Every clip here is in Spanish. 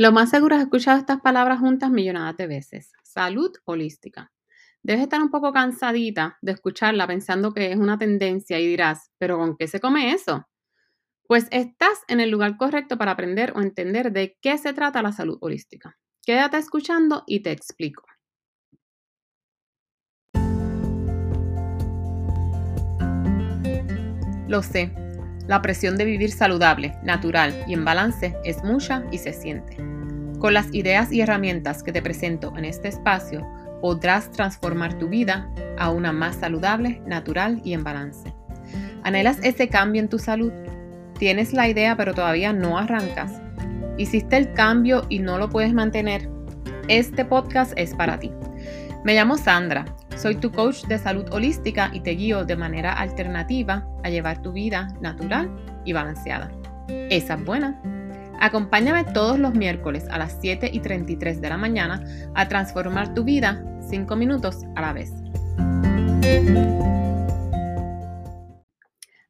Lo más seguro es escuchado estas palabras juntas millonadas de veces. Salud holística. Debes estar un poco cansadita de escucharla pensando que es una tendencia y dirás, pero ¿con qué se come eso? Pues estás en el lugar correcto para aprender o entender de qué se trata la salud holística. Quédate escuchando y te explico. Lo sé, la presión de vivir saludable, natural y en balance es mucha y se siente. Con las ideas y herramientas que te presento en este espacio, podrás transformar tu vida a una más saludable, natural y en balance. ¿Anhelas ese cambio en tu salud? ¿Tienes la idea pero todavía no arrancas? ¿Hiciste el cambio y no lo puedes mantener? Este podcast es para ti. Me llamo Sandra, soy tu coach de salud holística y te guío de manera alternativa a llevar tu vida natural y balanceada. Esa es buena. Acompáñame todos los miércoles a las 7 y 33 de la mañana a transformar tu vida 5 minutos a la vez.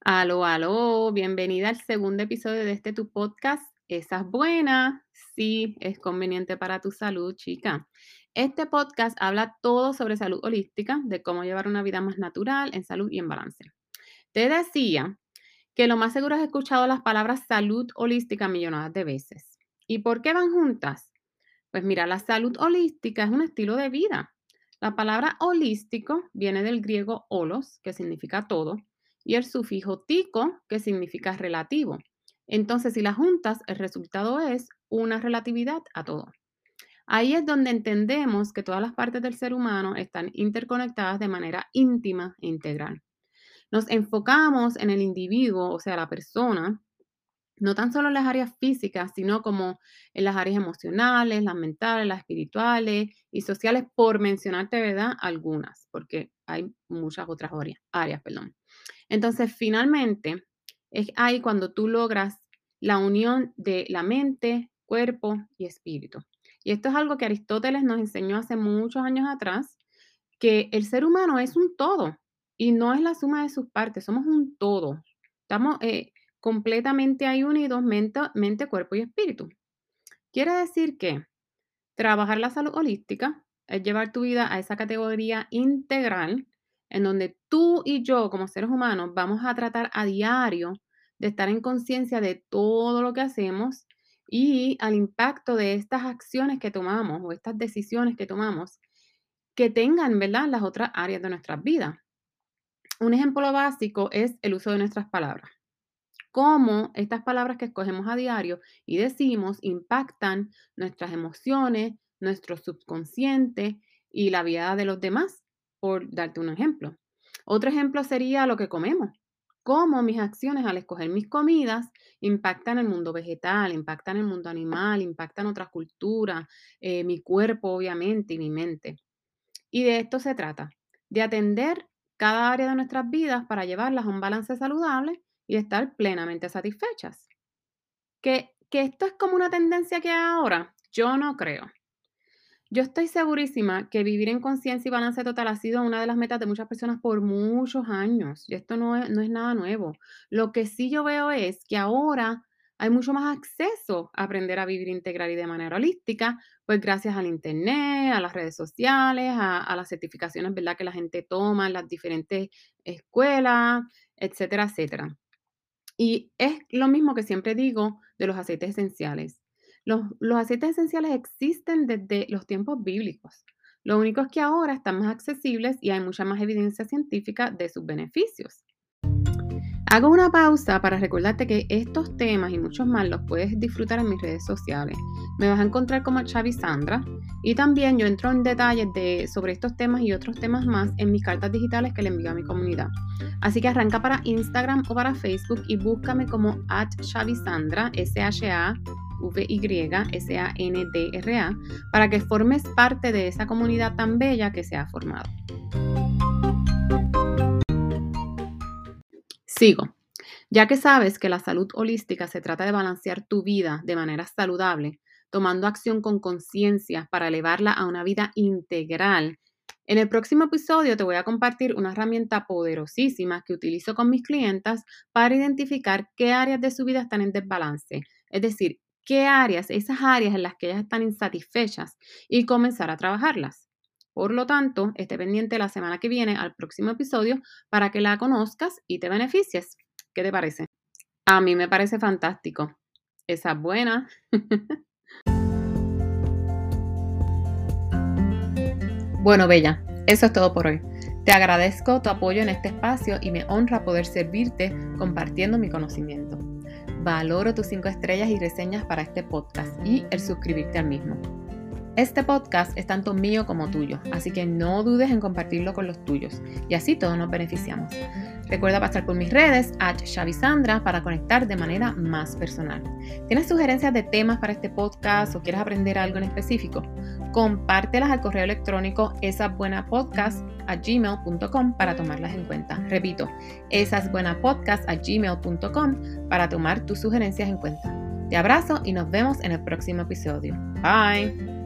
Aló, aló, bienvenida al segundo episodio de este tu podcast. Esa es buena. Sí, es conveniente para tu salud, chica. Este podcast habla todo sobre salud holística, de cómo llevar una vida más natural, en salud y en balance. Te decía que lo más seguro has escuchado las palabras salud holística millonadas de veces. ¿Y por qué van juntas? Pues mira, la salud holística es un estilo de vida. La palabra holístico viene del griego holos, que significa todo, y el sufijo tico, que significa relativo. Entonces, si las juntas, el resultado es una relatividad a todo. Ahí es donde entendemos que todas las partes del ser humano están interconectadas de manera íntima e integral. Nos enfocamos en el individuo, o sea, la persona, no tan solo en las áreas físicas, sino como en las áreas emocionales, las mentales, las espirituales y sociales, por mencionarte, ¿verdad? Algunas, porque hay muchas otras áreas, perdón. Entonces, finalmente, es ahí cuando tú logras la unión de la mente, cuerpo y espíritu. Y esto es algo que Aristóteles nos enseñó hace muchos años atrás, que el ser humano es un todo y no es la suma de sus partes, somos un todo. Estamos eh, completamente ahí unidos, mente, mente, cuerpo y espíritu. Quiere decir que trabajar la salud holística es llevar tu vida a esa categoría integral en donde tú y yo como seres humanos vamos a tratar a diario de estar en conciencia de todo lo que hacemos y al impacto de estas acciones que tomamos o estas decisiones que tomamos que tengan, ¿verdad?, las otras áreas de nuestras vidas. Un ejemplo básico es el uso de nuestras palabras. Cómo estas palabras que escogemos a diario y decimos impactan nuestras emociones, nuestro subconsciente y la vida de los demás, por darte un ejemplo. Otro ejemplo sería lo que comemos cómo mis acciones al escoger mis comidas impactan el mundo vegetal, impactan el mundo animal, impactan otras culturas, eh, mi cuerpo obviamente y mi mente. Y de esto se trata, de atender cada área de nuestras vidas para llevarlas a un balance saludable y estar plenamente satisfechas. ¿Que, que esto es como una tendencia que hay ahora? Yo no creo. Yo estoy segurísima que vivir en conciencia y balance total ha sido una de las metas de muchas personas por muchos años. Y esto no no es nada nuevo. Lo que sí yo veo es que ahora hay mucho más acceso a aprender a vivir integral y de manera holística, pues gracias al Internet, a las redes sociales, a, las certificaciones ¿verdad? que la gente toma en las diferentes escuelas, etcétera, etcétera. Y es lo mismo que siempre digo de los aceites esenciales. Los, aceites esenciales existen desde los tiempos bíblicos. Lo único es que ahora están más accesibles y hay mucha más evidencia científica de sus beneficios. Hago una pausa para recordarte que estos temas y muchos más los puedes disfrutar en mis redes sociales. Me vas a encontrar como Chavi Sandra y también yo entro en detalles de, sobre estos temas y otros temas más en mis cartas digitales que le envío a mi comunidad. Así que arranca para Instagram o para Facebook y búscame como at Sandra, S-H-A V-Y-S-A-N-D-R-A, para que formes parte de esa comunidad tan bella que se ha formado. Sigo. Ya que sabes que la salud holística se trata de balancear tu vida de manera saludable, tomando acción con conciencia para elevarla a una vida integral, en el próximo episodio te voy a compartir una herramienta poderosísima que utilizo con mis clientas para identificar qué áreas de su vida están en desbalance, es decir, qué áreas, esas áreas en las que ellas están insatisfechas y comenzar a trabajarlas. Por lo tanto, esté pendiente la semana que viene al próximo episodio para que la conozcas y te beneficies. ¿Qué te parece? A mí me parece fantástico. Esa es buena. bueno, Bella, eso es todo por hoy. Te agradezco tu apoyo en este espacio y me honra poder servirte compartiendo mi conocimiento. Valoro tus 5 estrellas y reseñas para este podcast y el suscribirte al mismo. Este podcast es tanto mío como tuyo, así que no dudes en compartirlo con los tuyos y así todos nos beneficiamos. Recuerda pasar por mis redes, Sandra, para conectar de manera más personal. ¿Tienes sugerencias de temas para este podcast o quieres aprender algo en específico? Compártelas al correo electrónico esasbuenapodcast.gmail.com para tomarlas en cuenta. Repito, esasbuenapodcast.gmail.com para tomar tus sugerencias en cuenta. Te abrazo y nos vemos en el próximo episodio. Bye.